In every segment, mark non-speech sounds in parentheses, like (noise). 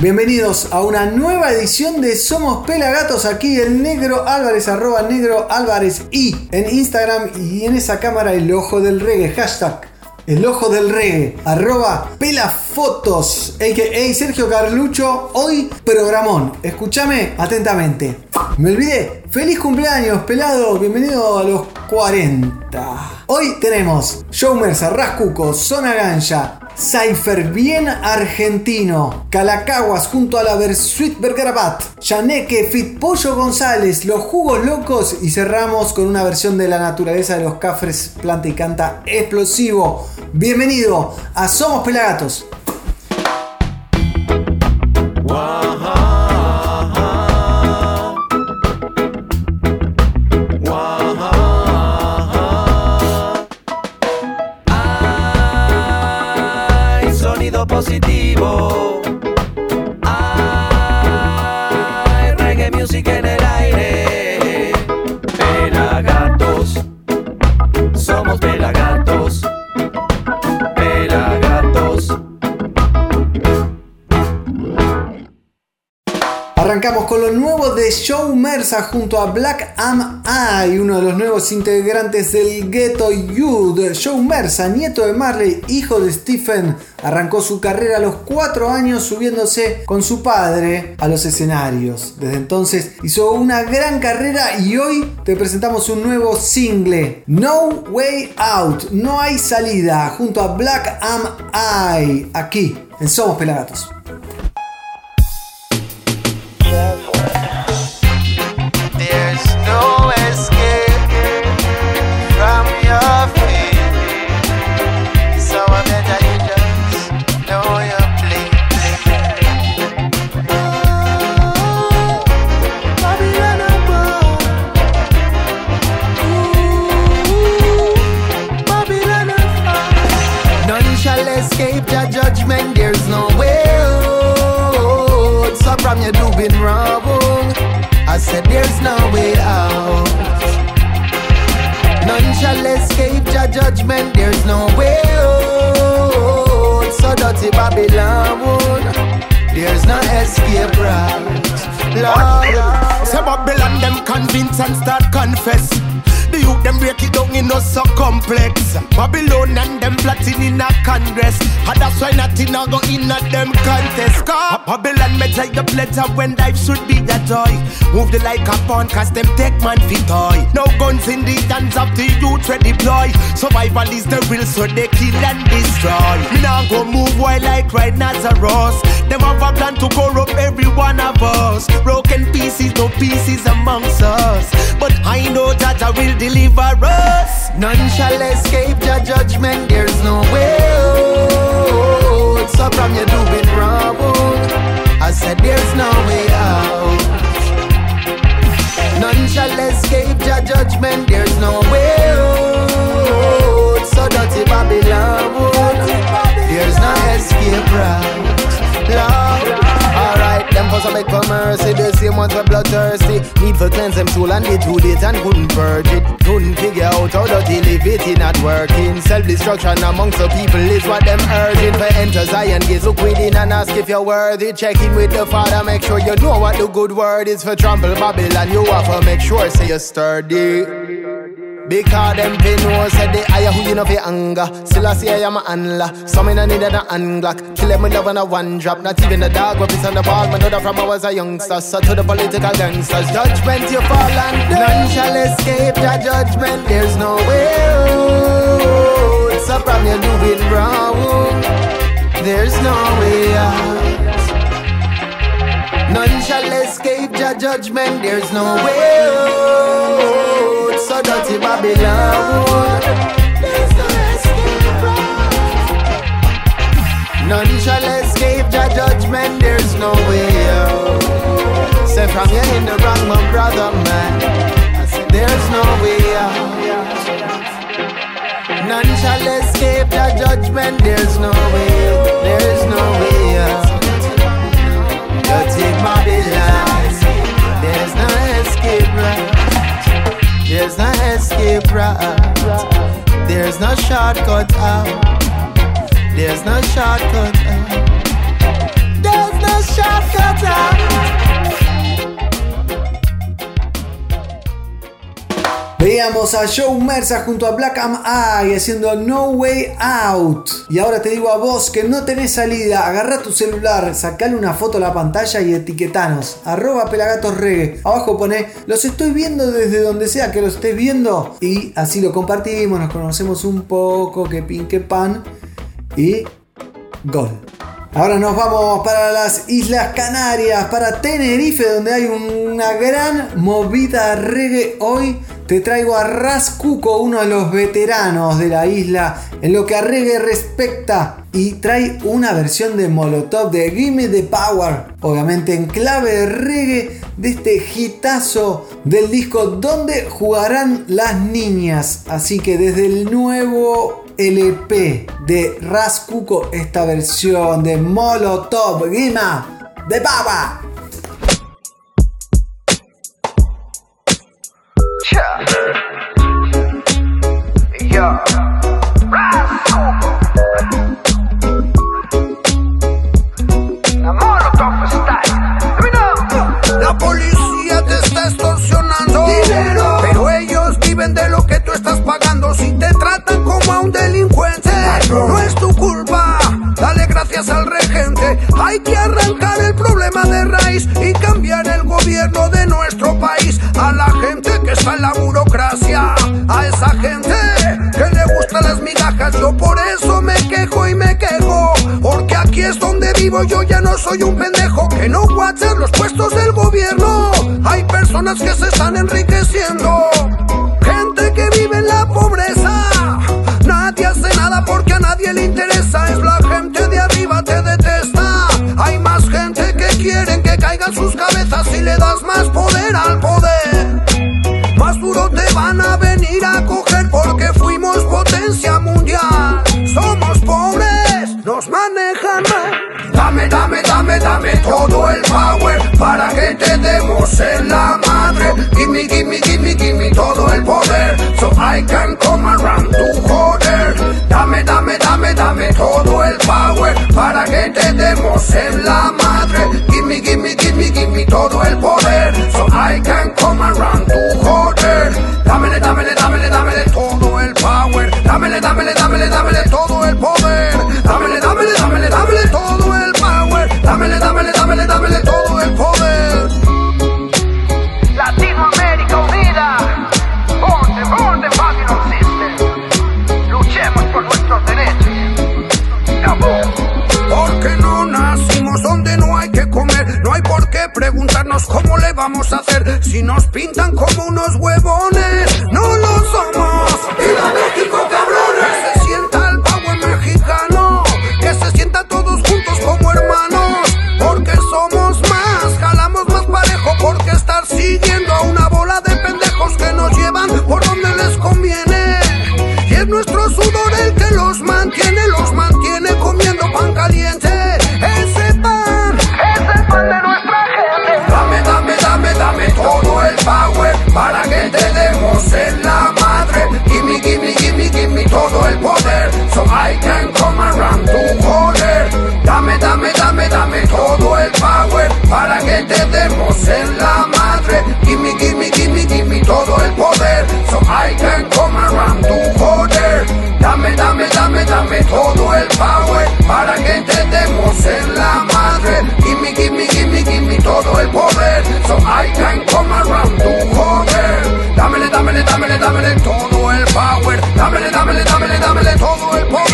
Bienvenidos a una nueva edición de Somos Pelagatos. Aquí el negro Álvarez, arroba negro Álvarez y en Instagram y en esa cámara el ojo del reggae. Hashtag el ojo del reggae, arroba pelafotos, a.k.a. Sergio Carlucho. Hoy programón. Escúchame atentamente. Me olvidé. Feliz cumpleaños, pelado. Bienvenido a los 40. Hoy tenemos Showmersa, Rascuco, Zona Ganja, Cypher bien argentino, Calacaguas junto a la Versuit Bergarabat, Chaneque, Fit Pollo González, Los Jugos Locos y cerramos con una versión de la naturaleza de los Cafres Planta y Canta Explosivo. Bienvenido a Somos Pelagatos. Show Mersa junto a Black Am I, uno de los nuevos integrantes del Ghetto Youth. Show Mersa, nieto de Marley, hijo de Stephen, arrancó su carrera a los 4 años subiéndose con su padre a los escenarios. Desde entonces hizo una gran carrera y hoy te presentamos un nuevo single, No Way Out, no hay salida, junto a Black Am I, aquí en Somos Pelagatos. Said there's no way out. None shall escape your judgment, there's no way out. So dirty Babylon, there's no escape route. Lord, say Babylon them convince and start confess. The youth them break it down in no so complex. Babylon and them plotting in a congress. And that's why nothing a go in at them contest. Cause Babylon may take the pleasure when life should be a joy. Move the like a pawn cause them take man fit toy. No guns in the hands of the youth we deploy. Survival is the real so they kill and destroy. Me now go move while like right Nazareth. Them have a plan to corrupt every one of us. Broken pieces, no is amongst us. But I know that I will deliver us. None shall escape your judgment, there's no way out. So from you doing wrong, I said there's no way out. Some beg for mercy. The same ones were bloodthirsty. Need for cleanse them soul and they too late and couldn't purge it. Couldn't figure out how dirty live it in not working. Self destruction amongst the people is what them urging. For enter Zion gates, look within and ask if you're worthy. Check in with the Father, make sure you know what the good word is for trample Babylon. You have to make sure say you're sturdy. Because them pay no said they hire who you know for anger. Still I say I am a handler. Some in a need an unglock. Kill them with love on a one drop. Not even the dog weapons on the ball. My daughter from I was a youngster. So to the political gangsters. Judgment you fall and none shall escape the judgment. There's no way out. So from you doing wrong. There's no way out. None shall escape your judgment. There's no way out. So dirty Babylon. There's no escape None shall escape your judgment. There's no way out. Say from you in the wrong, my brother, man. I said there's no way out. None shall escape your judgment. There's no way. out. There's no way out. Dirty Babylon. There's no escape route. There's no shortcut out. There's no shortcut out. Veíamos a Joe Mersa junto a Black Am Eye haciendo No Way Out. Y ahora te digo a vos que no tenés salida, agarra tu celular, sacale una foto a la pantalla y etiquetanos. Arroba pelagatosregue. Abajo pone, los estoy viendo desde donde sea que lo estés viendo. Y así lo compartimos, nos conocemos un poco, que pin que pan. Y gol. Ahora nos vamos para las Islas Canarias, para Tenerife, donde hay una gran movida reggae hoy te traigo a Ras Cuco, uno de los veteranos de la isla en lo que a reggae respecta. Y trae una versión de Molotov de Gimme the Power, obviamente en clave de reggae de este hitazo del disco donde jugarán las niñas. Así que desde el nuevo LP de Ras Cuco, esta versión de Molotov Gimme the Power. No es tu culpa. Dale gracias al regente. Hay que arrancar el problema de raíz Y cambiar el gobierno de nuestro país. A la gente que está en la burocracia. A esa gente que le gustan las migajas. Yo por eso me quejo y me quejo. Porque aquí es donde vivo. Yo ya no soy un pendejo Que no guacha los puestos del gobierno. Hay personas que se están enriqueciendo das más poder al poder más duro te van a venir a coger porque fuimos potencia mundial. Somos pobres, nos manejan mal. Dame, dame, dame, dame todo el power para que te demos en la madre. Gimme, gimme, gimme, gimme todo el poder so I can come around to joder. Dame, dame, dame, dame todo el power para que te demos en la madre. Dámele, dámele, todo el poder. Dámele, dámele, dámele, dámele todo el power. Dámele, dámele, dámele, dámele todo el poder. Latinoamérica unida, ponte, ponte, Babylon System. Luchemos por nuestros derechos. Cabo. Porque no nacimos donde no hay que comer. No hay por qué preguntarnos cómo le vamos a hacer. Si nos pintan como unos huevones, es nuestro sudor el que los mantiene, los mantiene comiendo pan caliente. Ese pan, Es el pan de nuestra gente. dame, dame, dame, dame todo el power para que te demos en la madre. Gimme, gimme, gimme, gimme todo el poder so I can come around to joder. Dame, dame, dame, dame todo el power para que te demos en la madre. Todo el power para que te demos en la madre. Gimme, gimme, gimme, gimme todo el poder so I can come around to joder. Dámele, dámele, dámele, dámele todo el power. Dámele, dámele, dámele, dámele todo el poder.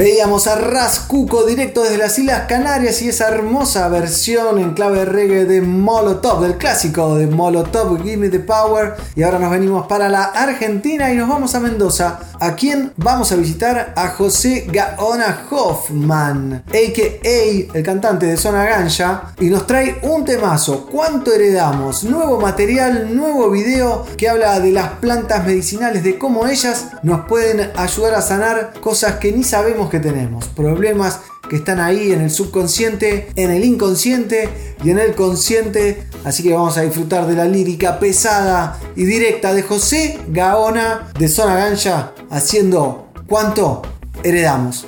baby. Veíamos a Ras Cuco directo desde las Islas Canarias y esa hermosa versión en clave de reggae de Molotov, del clásico de Molotov, Give Me the Power. Y ahora nos venimos para la Argentina y nos vamos a Mendoza. ¿A quién vamos a visitar? A José Gaona Hoffman, a.k.a. el cantante de Zona Ganja, y nos trae un temazo. ¿Cuánto heredamos? Nuevo material, nuevo video que habla de las plantas medicinales, de cómo ellas nos pueden ayudar a sanar cosas que ni sabemos que tenemos, problemas que están ahí en el subconsciente, en el inconsciente y en el consciente. Así que vamos a disfrutar de la lírica pesada y directa de José Gaona de Zona Gancha haciendo cuánto heredamos.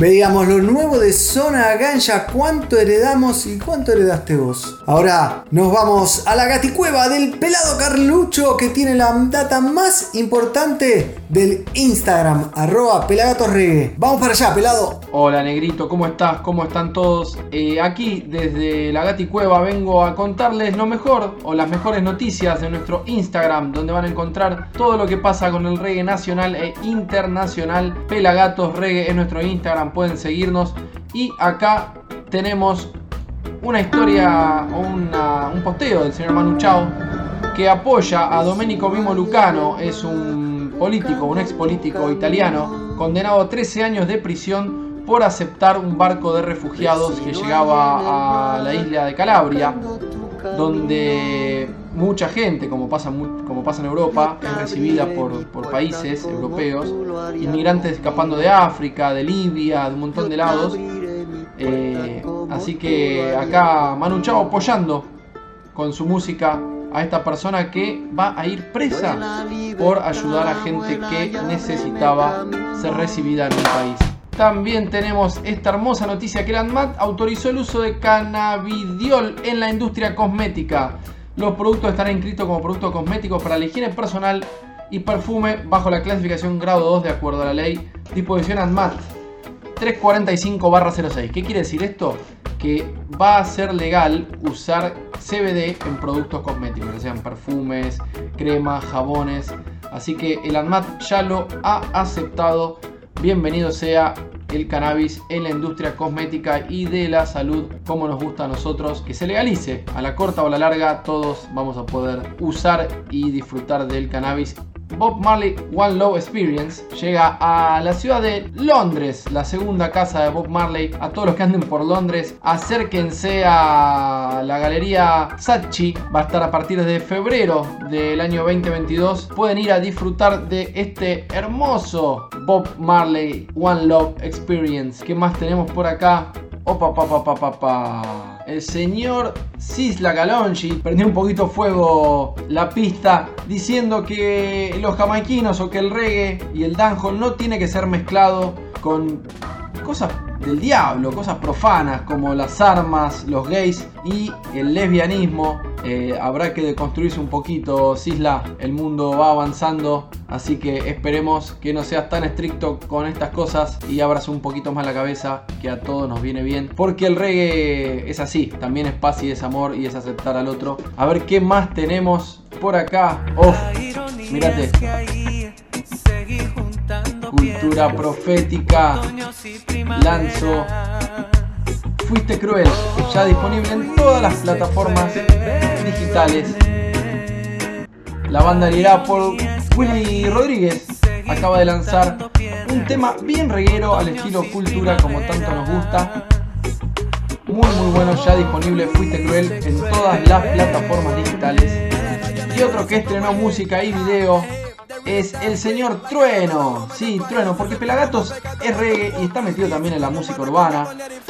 Veíamos lo nuevo Zona Ganja, cuánto heredamos y cuánto heredaste vos. Ahora nos vamos a la gaticueva del pelado Carlucho que tiene la data más importante del Instagram, arroba pelagatosregue. Vamos para allá, pelado. Hola negrito, ¿cómo estás? ¿Cómo están todos? Eh, aquí desde la Gati Cueva vengo a contarles lo mejor o las mejores noticias de nuestro Instagram, donde van a encontrar todo lo que pasa con el reggae nacional e internacional. Pelagatos Reggae es nuestro Instagram, pueden seguirnos. Y acá tenemos una historia o un posteo del señor Manu Chao que apoya a Domenico Mimo Lucano, es un político, un ex político italiano, condenado a 13 años de prisión por aceptar un barco de refugiados que llegaba a la isla de Calabria, donde mucha gente, como pasa, como pasa en Europa, es recibida por, por países europeos, inmigrantes escapando de África, de Libia, de un montón de lados. Eh, así que acá Manu Chao apoyando con su música a esta persona que va a ir presa por ayudar a gente que necesitaba ser recibida en el país. También tenemos esta hermosa noticia que la ANMAT autorizó el uso de cannabidiol en la industria cosmética. Los productos estarán inscritos como productos cosméticos para la higiene personal y perfume bajo la clasificación grado 2 de acuerdo a la ley disposición ANMAT 345-06. ¿Qué quiere decir esto? Que va a ser legal usar CBD en productos cosméticos, sean perfumes, cremas, jabones. Así que el ANMAT ya lo ha aceptado. Bienvenido sea el cannabis en la industria cosmética y de la salud como nos gusta a nosotros que se legalice a la corta o a la larga todos vamos a poder usar y disfrutar del cannabis Bob Marley One Love Experience llega a la ciudad de Londres, la segunda casa de Bob Marley. A todos los que anden por Londres, acérquense a la galería Sachi. Va a estar a partir de febrero del año 2022. Pueden ir a disfrutar de este hermoso Bob Marley One Love Experience. ¿Qué más tenemos por acá? Opa, pa, pa, pa, pa, pa. El señor Sisla Galonji prendió un poquito fuego la pista diciendo que los jamaiquinos o que el reggae y el dancehall no tiene que ser mezclado con cosas del diablo, cosas profanas como las armas, los gays y el lesbianismo. Eh, habrá que deconstruirse un poquito, Sisla. El mundo va avanzando, así que esperemos que no seas tan estricto con estas cosas y abras un poquito más la cabeza, que a todos nos viene bien. Porque el reggae es así, también es paz y es amor y es aceptar al otro. A ver qué más tenemos por acá. Oh, mírate. Profética. Lanzo. Fuiste cruel. Ya disponible en todas las plataformas digitales. La banda liderada por Willy Rodríguez acaba de lanzar un tema bien reguero al estilo cultura como tanto nos gusta. Muy muy bueno, ya disponible Fuiste Cruel en todas las plataformas digitales. Y otro que estrenó música y video es el señor Trueno. Sí, Trueno, porque Pelagatos es reggae y está metido también en la música urbana,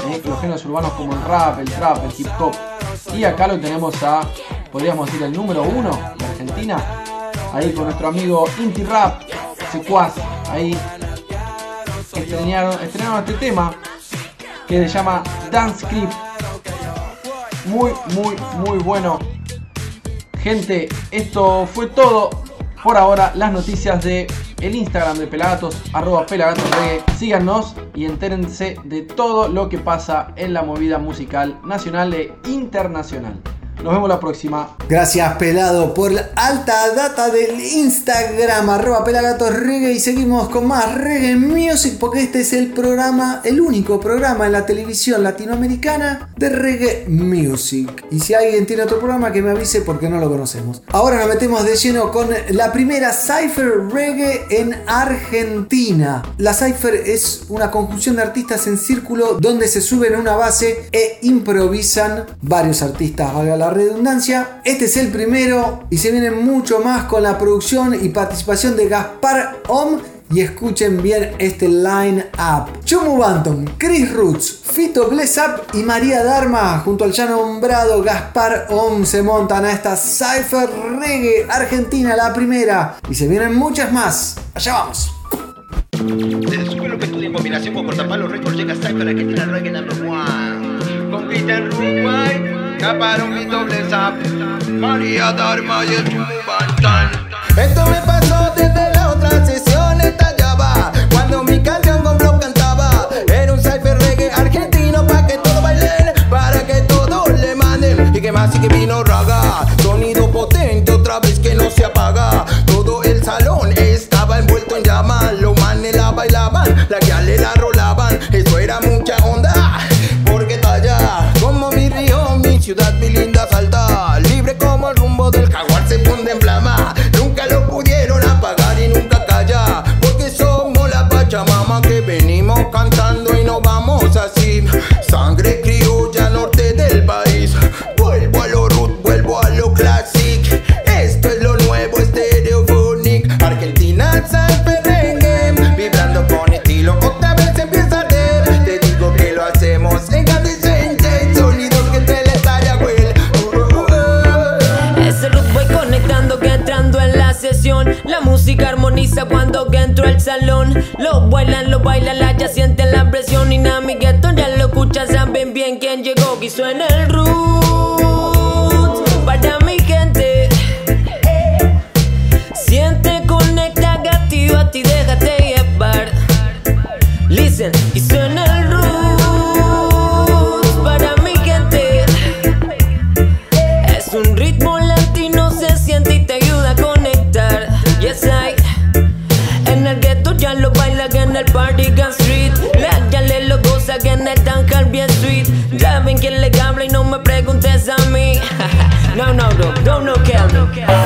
eh, los géneros urbanos como el rap, el trap, el hip hop. Y acá lo tenemos a, podríamos decir, el número uno de Argentina. Ahí con nuestro amigo Inti Rap, Secuaz. Ahí estrenaron, estrenaron este tema que se llama Dance Clip. Muy, muy, muy bueno. Gente, esto fue todo por ahora las noticias de el Instagram de Pelagatos, arroba Reggae. Síganos y entérense de todo lo que pasa en la movida musical nacional e internacional. Nos vemos la próxima. Gracias, pelado, por la alta data del Instagram, arroba pelagatos reggae. Y seguimos con más reggae music, porque este es el programa, el único programa en la televisión latinoamericana de reggae music. Y si alguien tiene otro programa, que me avise porque no lo conocemos. Ahora nos metemos de lleno con la primera Cypher Reggae en Argentina. La Cypher es una conjunción de artistas en círculo donde se suben a una base e improvisan varios artistas, valga redundancia. Este es el primero y se viene mucho más con la producción y participación de Gaspar Om. Y escuchen bien este line-up. Chomu Banton, Chris Roots, Fito Bless Up y María Dharma junto al ya nombrado Gaspar Om se montan a esta Cypher Reggae Argentina, la primera. Y se vienen muchas más. Allá vamos. Lo que estudia en combinación con Cypher Argentina Reggae. Taparon mi doble zap. María Dharma y el Bantan Esto me pasó desde la otra sesión estallaba. Cuando mi canción con Blow cantaba Era un cypher reggae argentino Pa' que todos bailen, para que todos le manden. Y que más y que vino raga Sonido potente otra vez que no se apaga ciudad, mi salón. Lo bailan, lo bailan, la ya sienten la presión. Y na mi gueto ya lo escuchan, saben bien quién llegó. Que suena el root Quién le habla y no me preguntes a mí. (laughs) no, no, no, no, no.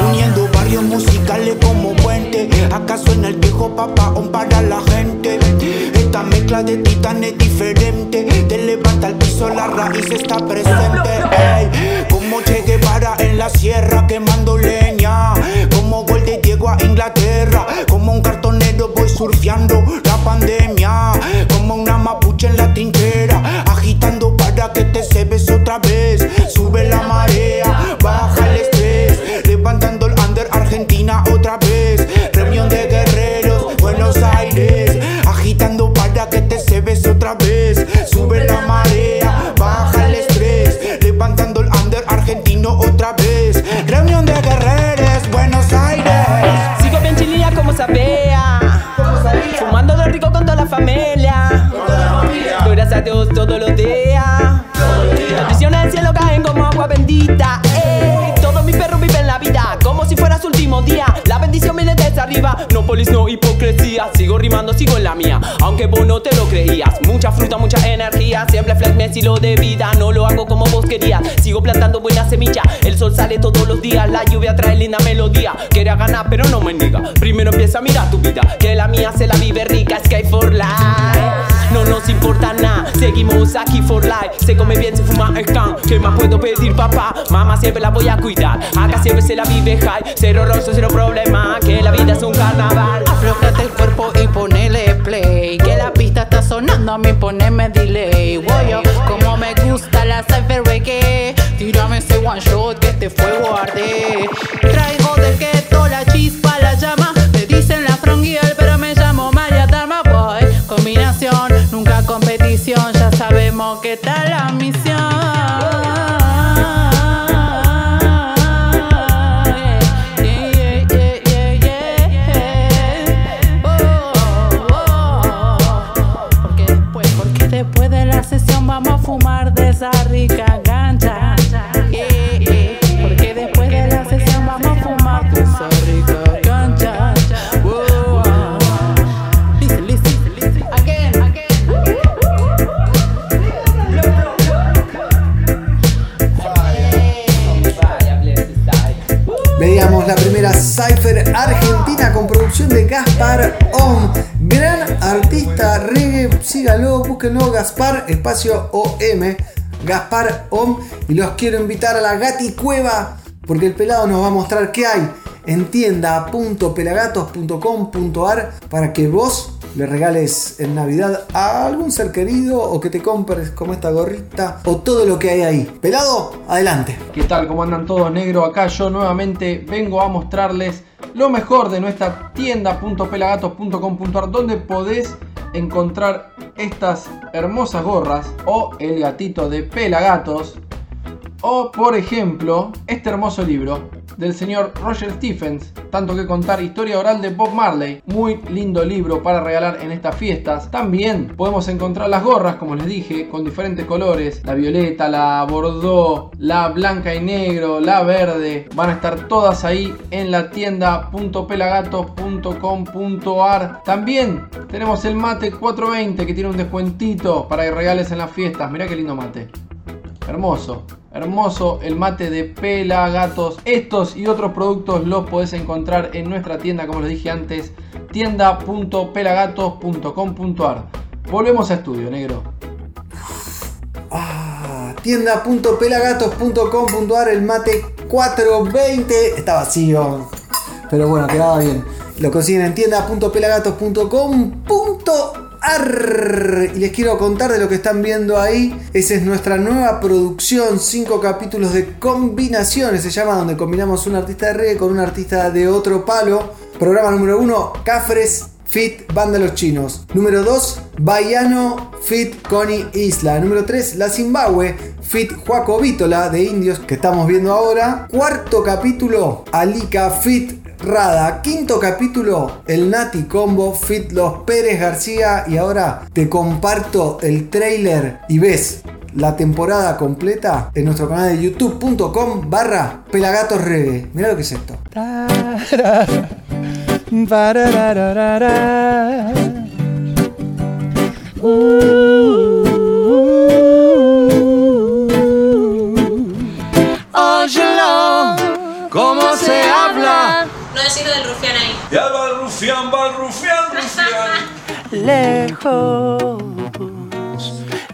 Uniendo barrios musicales como puente. Acá suena el viejo papaón para la gente. Esta mezcla de titanes es diferente. Te levanta al piso, la raíz está presente. Ey, como Che Guevara en la sierra quemando leña. Como gol de Diego a Inglaterra. Como un cartonero voy surfeando la pandemia. No polis, no hipocresía. Sigo rimando, sigo en la mía. Aunque vos no te lo creías. Mucha fruta, mucha energía. Siempre flex mi estilo de vida. No lo hago como vos querías. Sigo plantando buena semilla. El sol sale todos los días. La lluvia trae linda melodía. Quería ganar, pero no me niega. Primero empieza a mirar tu vida. Que la mía se la vive rica. Sky for life. No nos importa nada, seguimos aquí for life. Se come bien, se fuma el can. ¿Qué más puedo pedir, papá? Mamá siempre la voy a cuidar. Acá siempre se la vive high. Cero roso, cero problema. Que la vida es un carnaval. Aflojate el cuerpo y ponele play. Que la pista está sonando, a mí poneme delay. Woyo, como me gusta la cypher reggae. Tírame ese one shot que este fuego arde. Está la misión. Cypher argentina con producción de Gaspar Om. Gran artista reggae, sígalo, búsquenlo, Gaspar, espacio OM, Gaspar Om. Y los quiero invitar a la Gati Cueva, porque el pelado nos va a mostrar qué hay en tienda.pelagatos.com.ar para que vos le regales en Navidad a algún ser querido o que te compres como esta gorrita o todo lo que hay ahí. Pelado, adelante. ¿Qué tal? ¿Cómo andan todos negro? Acá yo nuevamente vengo a mostrarles lo mejor de nuestra tienda.pelagatos.com.ar donde podés encontrar estas hermosas gorras o el gatito de Pelagatos o por ejemplo este hermoso libro del señor Roger Stephens, tanto que contar historia oral de Bob Marley, muy lindo libro para regalar en estas fiestas. También podemos encontrar las gorras, como les dije, con diferentes colores, la violeta, la bordeaux, la blanca y negro, la verde, van a estar todas ahí en la tienda.pelagatos.com.ar. También tenemos el mate 420 que tiene un descuentito para que regales en las fiestas. Mirá qué lindo mate. Hermoso, hermoso el mate de Pelagatos. Estos y otros productos los podés encontrar en nuestra tienda, como les dije antes, tienda.pelagatos.com.ar. Volvemos a estudio, negro. Ah, tienda.pelagatos.com.ar el mate 420 está vacío pero bueno quedaba bien lo consiguen en tienda.pelagatos.com.ar y les quiero contar de lo que están viendo ahí esa es nuestra nueva producción 5 capítulos de combinaciones se llama donde combinamos un artista de reggae con un artista de otro palo programa número 1 Cafres Fit Banda Los Chinos. Número 2, Baiano Fit Connie Isla. Número 3, La Zimbabue Fit Juaco Vítola de Indios que estamos viendo ahora. Cuarto capítulo, Alika Fit Rada. Quinto capítulo, el Nati Combo Fit Los Pérez García. Y ahora te comparto el trailer y ves la temporada completa en nuestro canal de youtube.com barra pelagatos reggae. Mira lo que es esto. Óyelo, cómo se habla. Decir del rufián ahí. Ya va el rufián, va el rufián, rufián. (laughs) Lejos,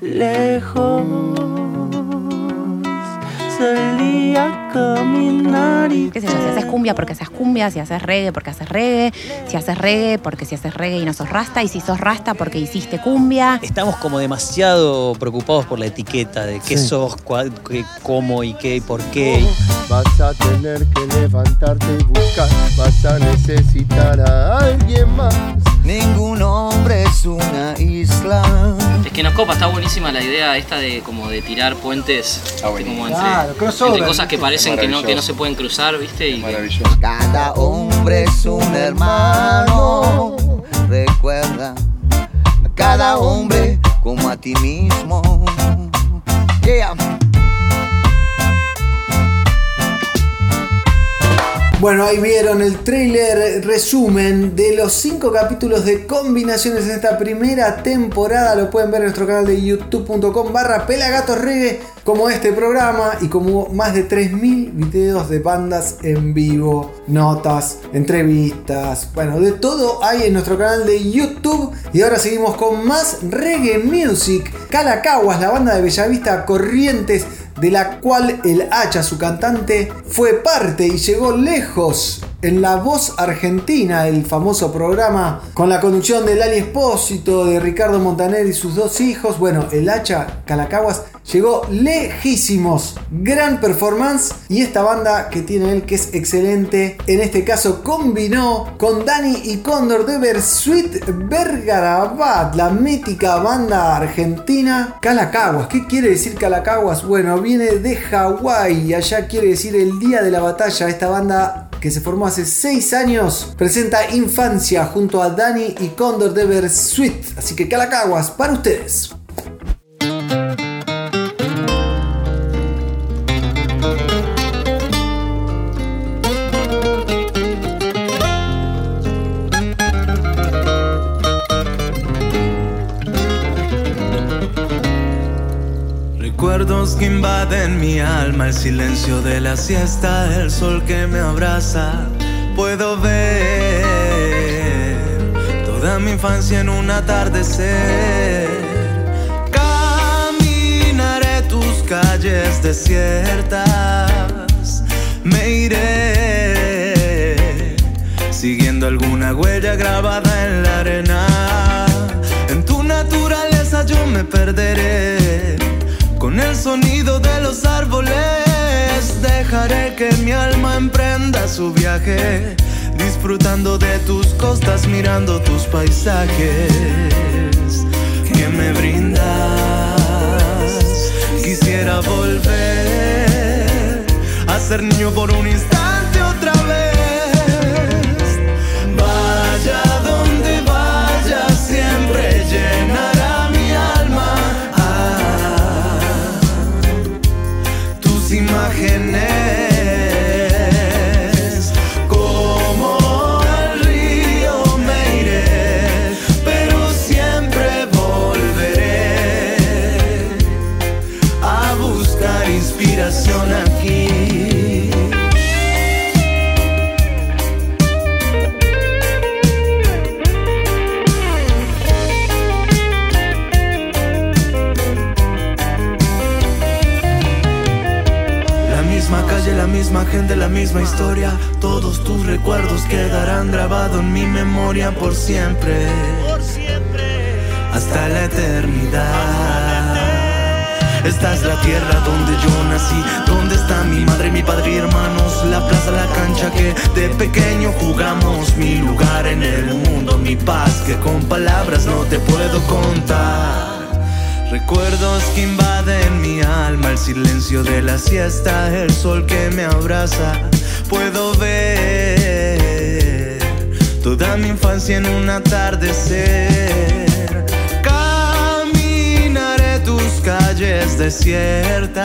lejos, salí a caminar y qué sé yo, si haces cumbia porque haces cumbia, si haces reggae porque haces reggae, si haces reggae porque si haces reggae y no sos rasta, y si sos rasta porque hiciste cumbia. Estamos como demasiado preocupados por la etiqueta de qué Sí. sos, cuál- qué, cómo y qué y por qué. Vas a tener que levantarte y buscar, vas a necesitar a alguien más. Ningún hombre es una isla. Es que nos copa, está buenísima la idea esta de como de tirar puentes como entre, Claro, crossover, entre cosas que parecen que no, que no Maravilloso. se pueden cruzar, ¿viste? Y que- Cada hombre es un hermano. Recuerda a cada hombre como a ti mismo. Yeah. Bueno, ahí vieron el trailer resumen de los 5 capítulos de combinaciones en esta primera temporada. Lo pueden ver en nuestro canal de youtube.com barra pelagatorreggae como este programa y como más de 3.000 videos de bandas en vivo, notas, entrevistas, bueno, de todo hay en nuestro canal de YouTube. Y ahora seguimos con más reggae music. Calacaguas, la banda de Bellavista Corrientes de la cual el Hacha, su cantante, fue parte y llegó lejos en La Voz Argentina, el famoso programa con la conducción de Lali Espósito, de Ricardo Montaner y sus dos hijos. Bueno, el Hacha Calacaguas llegó lejísimos. Gran performance y esta banda que tiene él que es excelente. En este caso combinó con Dani y Cóndor de Bersuit Vergarabat, la mítica banda argentina Calacaguas. ¿Qué quiere decir Calacaguas? Bueno, viene de Hawái allá quiere decir el día de la batalla. Esta banda que se formó hace 6 años presenta Infancia junto a Dani y Cóndor de Bersuit. Así que Calacaguas para ustedes. Que invaden mi alma, el silencio de la siesta, el sol que me abraza. Puedo ver toda mi infancia en un atardecer. Caminaré tus calles desiertas, me iré siguiendo alguna huella grabada en la arena. En tu naturaleza yo me perderé. Con el sonido de los árboles dejaré que mi alma emprenda su viaje, disfrutando de tus costas, mirando tus paisajes que me brindas. Quisiera volver a ser niño por un instante misma historia. Todos tus recuerdos quedarán grabados en mi memoria por siempre. Hasta la eternidad. Esta es la tierra donde yo nací, donde está mi madre, mi padre y hermanos, la plaza, la cancha que de pequeño jugamos, mi lugar en el mundo, mi paz que con palabras no te puedo contar. Recuerdos que invaden mi silencio de la siesta, el sol que me abraza. Puedo ver toda mi infancia en un atardecer. Caminaré tus calles desiertas,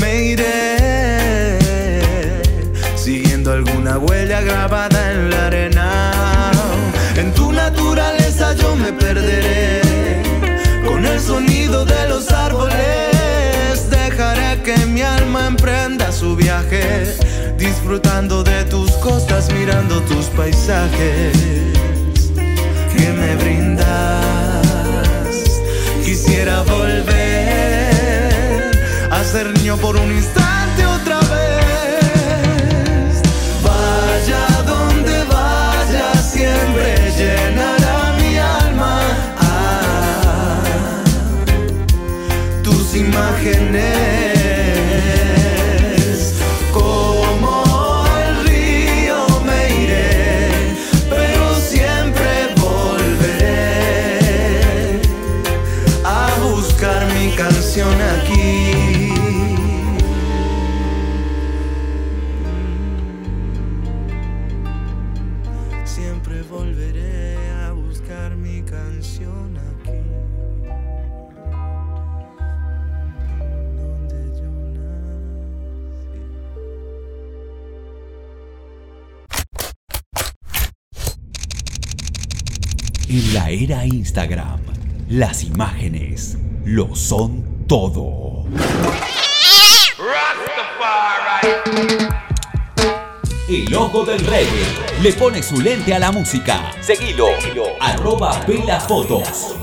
me iré siguiendo alguna huella grabada en la arena. En tu naturaleza yo me perderé con el sonido de los árboles que mi alma emprenda su viaje, disfrutando de tus costas, mirando tus paisajes que me brindas. Quisiera volver a ser niño por un instante otra vez. Vaya donde vaya, siempre alma. Ah, imágenes. Las imágenes lo son todo. El ojo del reggae le pone su lente a la música. Seguilo. Arroba Pela Fotos.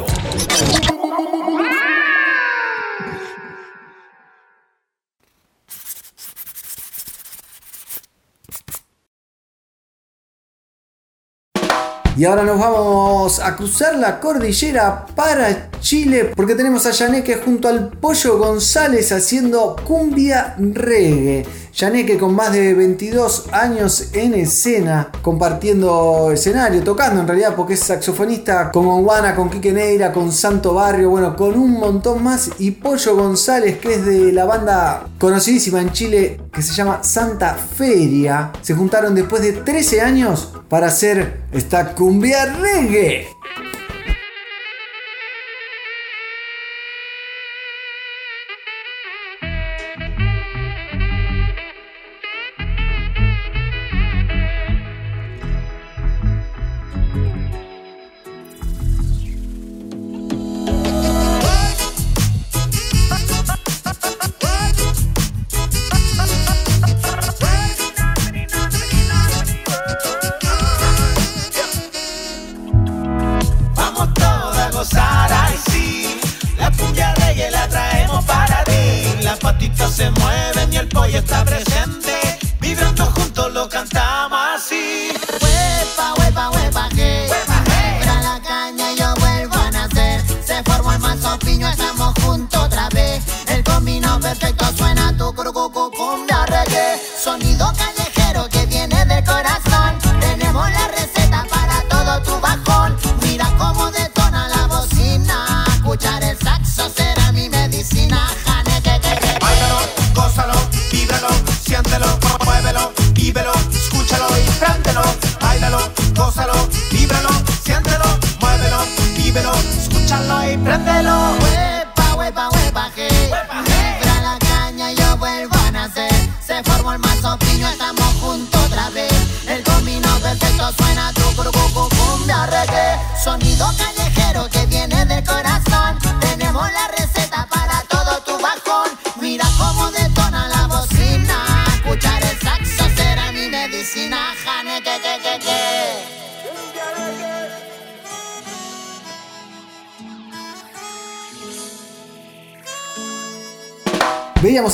Y ahora nos vamos a cruzar la cordillera para Chile porque tenemos a Yaneque junto al Pollo González haciendo cumbia reggae. Yaneque con más de 22 años en escena, compartiendo escenario, tocando en realidad porque es saxofonista con Onguana, con Quique Neira, con Santo Barrio, bueno, con un montón más. Y Pollo González que es de la banda conocidísima en Chile que se llama Santa Feria. Se juntaron después de 13 años para hacer esta cumbia reggae.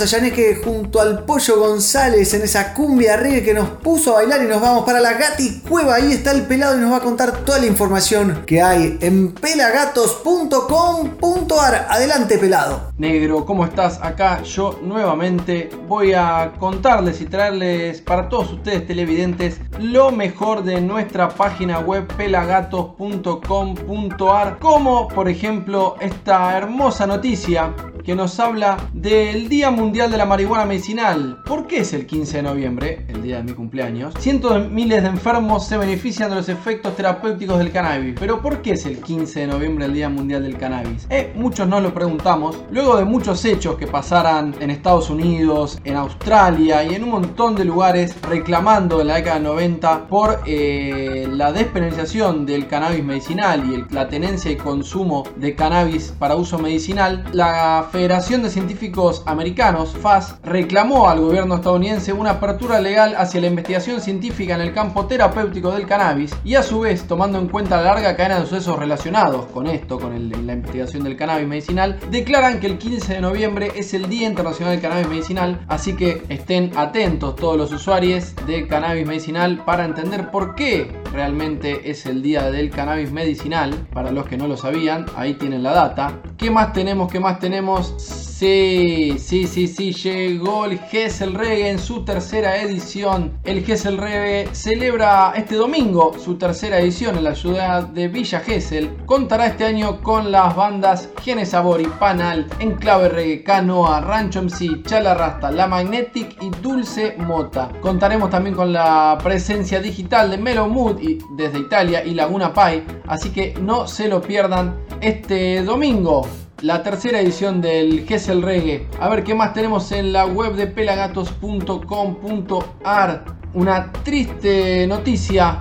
A Yaneque junto al Pollo González en esa cumbia reggae que nos puso a bailar y nos vamos para la Gati Cueva. Ahí está el pelado y nos va a contar toda la información que hay en pelagatos.com.ar. Adelante, pelado. Negro, ¿cómo estás? Acá yo nuevamente voy a contarles y traerles para todos ustedes televidentes lo mejor de nuestra página web pelagatos.com.ar como por ejemplo esta hermosa noticia que nos habla del Día Mundial de la Marihuana Medicinal. ¿Por qué es el 15 de noviembre, el día de mi cumpleaños? Cientos de miles de enfermos se benefician de los efectos terapéuticos del cannabis. Pero ¿por qué es el 15 de noviembre el Día Mundial del Cannabis? Muchos nos lo preguntamos. Luego de muchos hechos que pasaran en Estados Unidos, en Australia y en un montón de lugares reclamando en la década de 90 por eh, la despenalización del cannabis medicinal y la tenencia y consumo de cannabis para uso medicinal, la Federación de Científicos Americanos, FAS, reclamó al gobierno estadounidense una apertura legal hacia la investigación científica en el campo terapéutico del cannabis y a su vez, tomando en cuenta la larga cadena de sucesos relacionados con esto, con la investigación del cannabis medicinal, declaran que el 15 de noviembre es el Día Internacional del Cannabis Medicinal, así que estén atentos todos los usuarios de cannabis medicinal para entender por qué realmente es el Día del Cannabis Medicinal, para los que no lo sabían, ahí tienen la data. ¿Qué más tenemos? ¿Qué más tenemos? Sí, sí, sí, sí, llegó el Gessel Reggae en su tercera edición. El Gessel Reggae celebra este domingo su tercera edición en la ciudad de Villa Gesell. Contará este año con las bandas Genes Sabor y Panal, Enclave Reggae, Canoa, Rancho MC, Chala Rasta, La Magnetic y Dulce Mota. Contaremos también con la presencia digital de Melo Mood y, desde Italia y Laguna Pai, así que no se lo pierdan este domingo la tercera edición del Gessel Reggae. A ver qué más tenemos en la web de pelagatos.com.ar. Una triste noticia.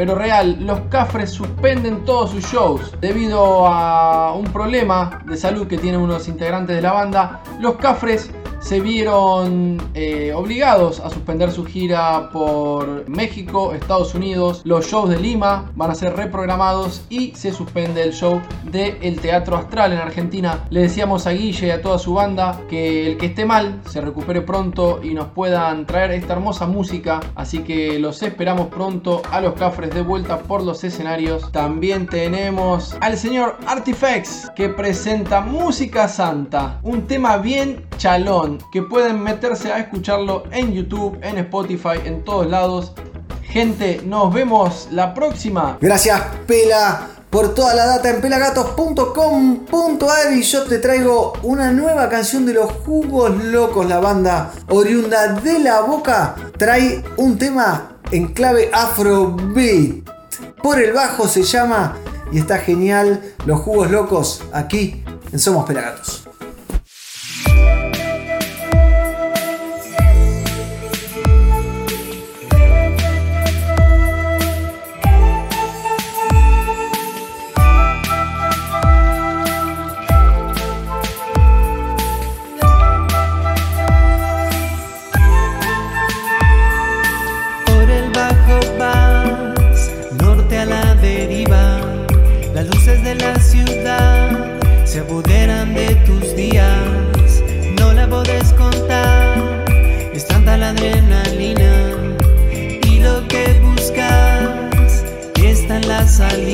Pero real, los Cafres suspenden todos sus shows debido a un problema de salud que tienen unos integrantes de la banda. Los Cafres se vieron eh, obligados a suspender su gira por México, Estados Unidos. Los shows de Lima van a ser reprogramados y se suspende el show del Teatro Astral en Argentina. Le decíamos a Guille y a toda su banda que el que esté mal se recupere pronto y nos puedan traer esta hermosa música. Así que los esperamos pronto a los Cafres de vuelta por los escenarios. También tenemos al señor Artifex que presenta Música Santa, un tema bien chalón que pueden meterse a escucharlo en YouTube, en Spotify, en todos lados. Gente, nos vemos la próxima. Gracias, Pela, por toda la data en pelagatos.com.ar y yo te traigo una nueva canción de los Jugos Locos, la banda oriunda de la boca. Trae un tema en clave afrobeat. Por el bajo se llama y está genial Los Jugos Locos aquí en Somos Pelagatos. Está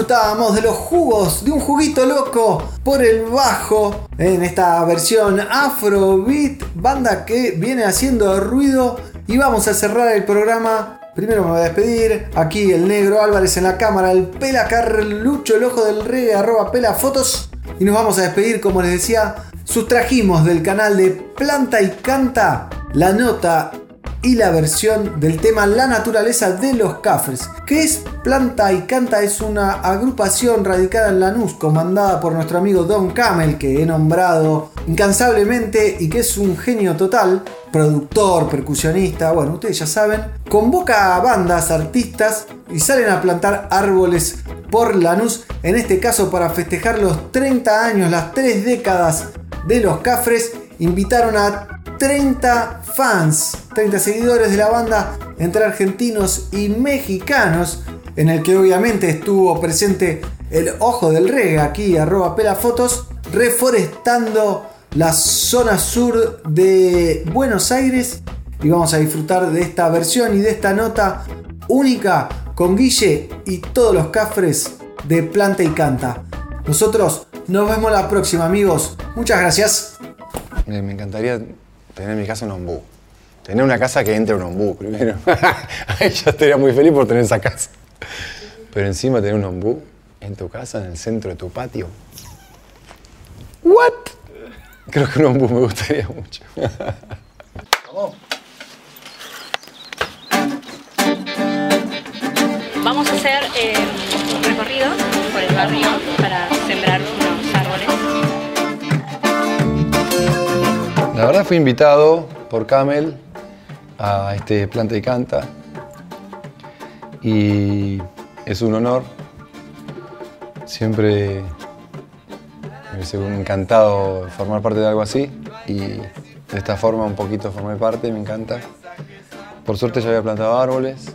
Disfrutábamos de los jugos, de un juguito loco por el bajo en esta versión Afrobeat, banda que viene haciendo ruido. Y vamos a cerrar el programa. Primero me voy a despedir. Aquí el negro Álvarez en la cámara, el pela Carlucho, el ojo del reggae, arroba pela fotos. Y nos vamos a despedir, como les decía, sustrajimos del canal de Planta y Canta la nota y la versión del tema La naturaleza de los cafres. que es Planta y Canta? Es una agrupación radicada en Lanús, comandada por nuestro amigo Don Camel, que he nombrado incansablemente y que es un genio total, productor, percusionista, bueno, ustedes ya saben. Convoca a bandas, artistas y salen a plantar árboles por Lanús, en este caso para festejar los 30 años, las 3 décadas de los cafres. Invitaron a 30 fans, 30 seguidores de la banda entre argentinos y mexicanos, en el que obviamente estuvo presente el ojo del reggae aquí, arroba pelafotos, reforestando la zona sur de Buenos Aires. Y vamos a disfrutar de esta versión y de esta nota única con Guille y todos los cafres de Planta y Canta. Nosotros nos vemos la próxima amigos. Muchas gracias. Me, me encantaría tener en mi casa un ombú. Tener una casa que entre un ombú primero. (laughs) Ahí ya estaría muy feliz por tener esa casa. Pero encima tener un ombú en tu casa, en el centro de tu patio. ¿What? Creo que un ombú me gustaría mucho. Vamos a hacer eh, un recorrido por el barrio para sembrar La verdad fui invitado por Camel a este Planta y Canta. Y es un honor. Siempre me hubiese encantado formar parte de algo así. Y de esta forma un poquito formé parte, me encanta. Por suerte ya había plantado árboles,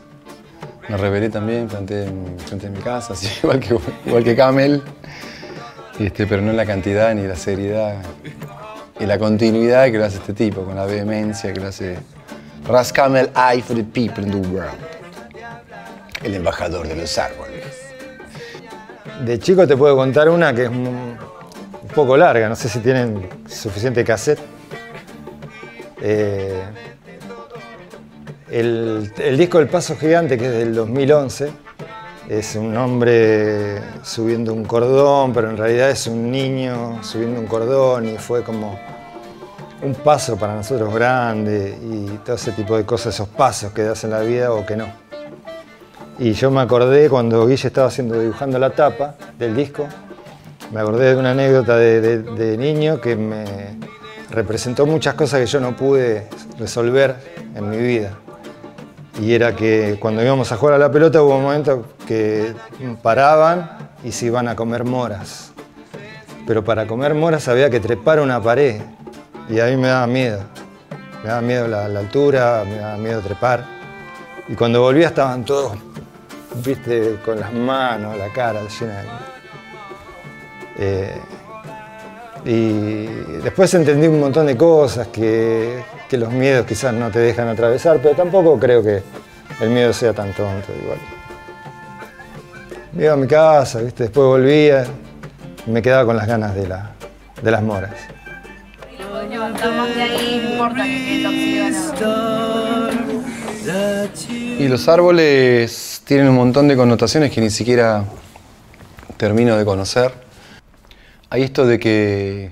me rebelé también, planté en, frente de mi casa, (laughs) así, igual, que, igual que Camel, este, pero no en la cantidad ni la seriedad y la continuidad que lo hace este tipo, con la vehemencia que lo hace Ras Camel Eye for the People in the World, el embajador de los árboles. De chico te puedo contar una que es un poco larga, no sé si tienen suficiente cassette. Eh, el, el disco El Paso Gigante, que es del 2011, es un hombre subiendo un cordón, pero en realidad es un niño subiendo un cordón y fue como un paso para nosotros grande y todo ese tipo de cosas, esos pasos que das en la vida o que no. Y yo me acordé cuando Guille estaba haciendo, dibujando la tapa del disco, me acordé de una anécdota de, de- de niño que me representó muchas cosas que yo no pude resolver en mi vida. Y era que cuando íbamos a jugar a la pelota hubo un momento que paraban y se iban a comer moras. Pero para comer moras había que trepar una pared y a mí me daba miedo. Me daba miedo la, altura, me daba miedo trepar. Y cuando volvía estaban todos, viste, con las manos, la cara llena de... Eh, y después entendí un montón de cosas que, que los miedos quizás no te dejan atravesar, pero tampoco creo que el miedo sea tan tonto igual. Iba a mi casa, ¿viste? después volvía y me quedaba con las ganas de, la, de las moras. Y los árboles tienen un montón de connotaciones que ni siquiera termino de conocer. Hay esto de que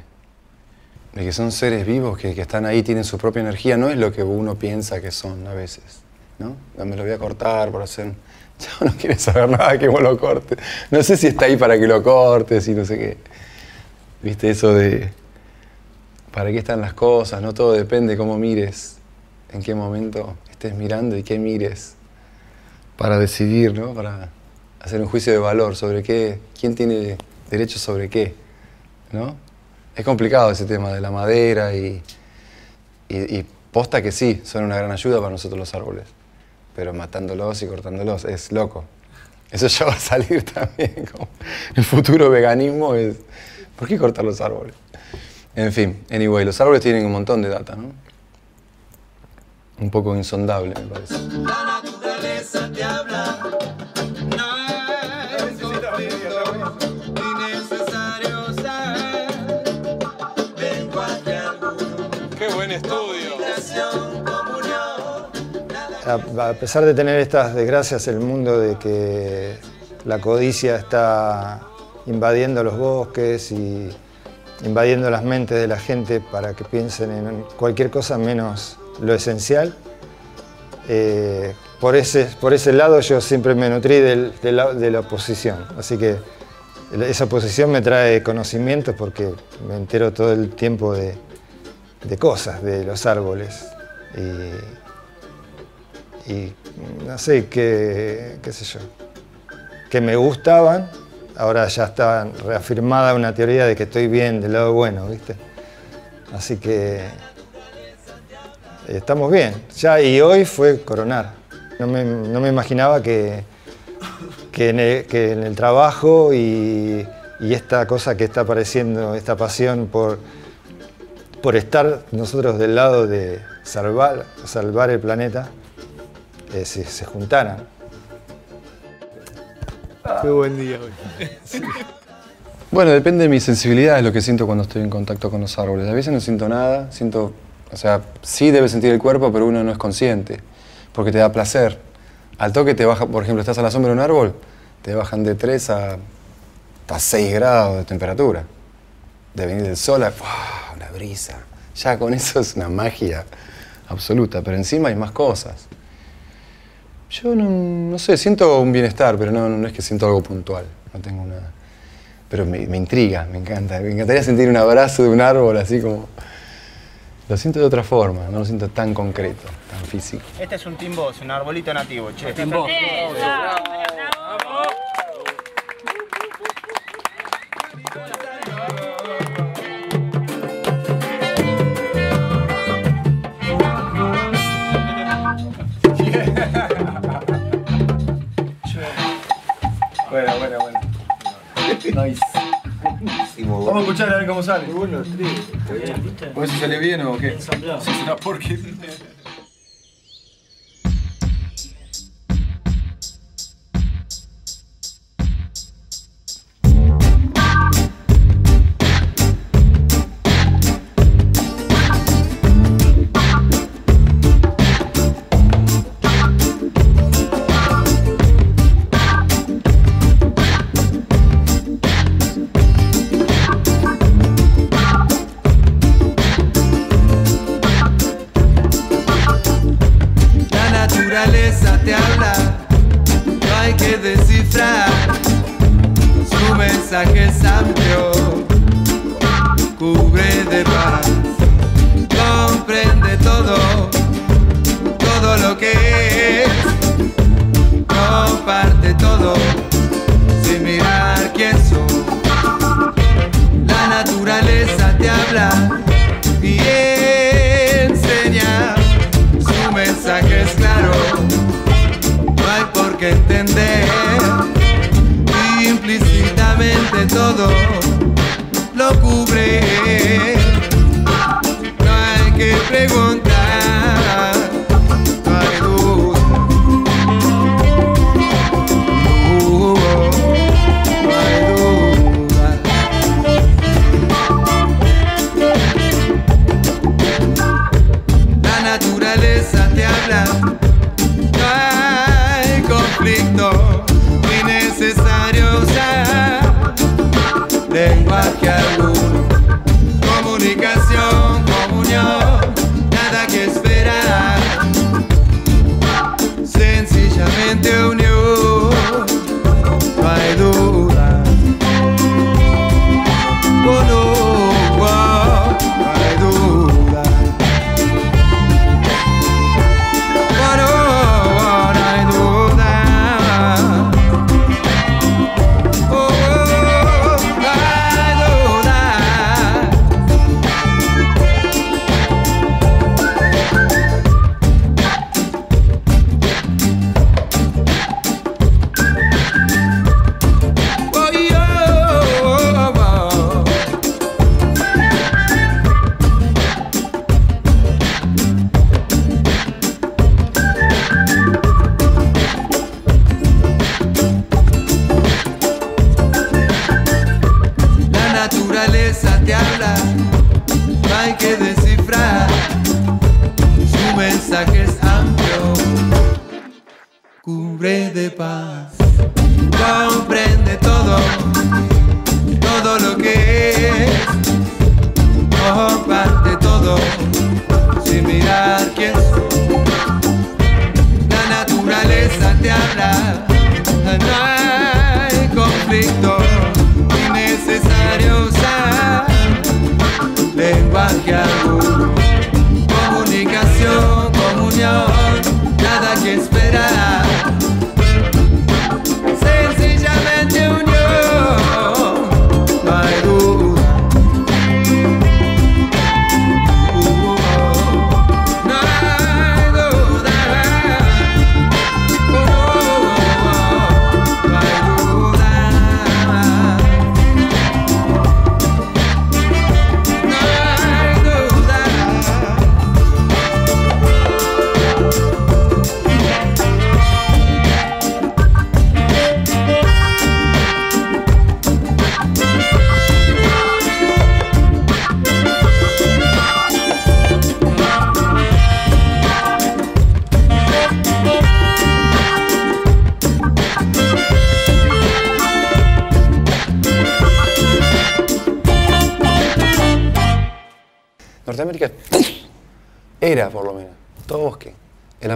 de que son seres vivos que, que están ahí, tienen su propia energía, no es lo que uno piensa que son a veces. ¿no? Me lo voy a cortar por hacer. (laughs) Chavo no quiere saber nada que vos lo cortes. No sé si está ahí para que lo cortes y no sé qué. ¿Viste eso de para qué están las cosas? No todo depende cómo mires, en qué momento estés mirando y qué mires para decidir, ¿no? Para hacer un juicio de valor sobre qué, quién tiene derecho sobre qué, ¿no? Es complicado ese tema de la madera y, posta que sí, son una gran ayuda para nosotros los árboles, pero matándolos y cortándolos es loco. Eso ya va a salir (laughs) también. el futuro veganismo es, ¿por qué cortar los árboles? En fin, anyway, los árboles tienen un montón de data, ¿no? Un poco insondable, me parece. La naturaleza te habla. A, pesar de tener estas desgracias el mundo de que la codicia está invadiendo los bosques y invadiendo las mentes de la gente para que piensen en cualquier cosa menos lo esencial, eh, por, ese, por ese lado yo siempre me nutrí de, la, oposición. Así que esa oposición me trae conocimientos porque me entero todo el tiempo de, de cosas, de los árboles. Y no sé, qué, qué sé yo, que me gustaban, ahora ya está reafirmada una teoría de que estoy bien, del lado bueno, ¿viste? Así que eh, estamos bien. Ya, y hoy fue coronar. No me, no me imaginaba que, que, en el, que en el trabajo y, y esta cosa que está apareciendo, esta pasión por, por estar nosotros del lado de salvar, salvar el planeta, eh, se, se juntaran. Qué buen día hoy. (laughs) Bueno, depende de mi sensibilidad, es lo que siento cuando estoy en contacto con los árboles. A veces no siento nada, siento, o sea, sí debe sentir el cuerpo, pero uno no es consciente, porque te da placer. Al toque te baja, por ejemplo, estás a la sombra de un árbol, te bajan de 3 a, a 6 grados de temperatura. De venir del sol a una brisa. Ya con eso es una magia absoluta, pero encima hay más cosas. Yo no, no sé, siento un bienestar, pero no, no es que siento algo puntual. No tengo una. Pero me, me intriga, me encanta. Me encantaría sentir un abrazo de un árbol así como. Lo siento de otra forma, no lo siento tan concreto, tan físico. Este es un timbo, es un arbolito nativo, che. Escuchar a ver cómo sale. Bueno, A ver si sale bien o qué. Si será porque.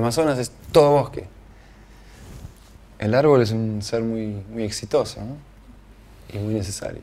Amazonas es todo bosque. El árbol es un ser muy, muy exitoso y muy necesario.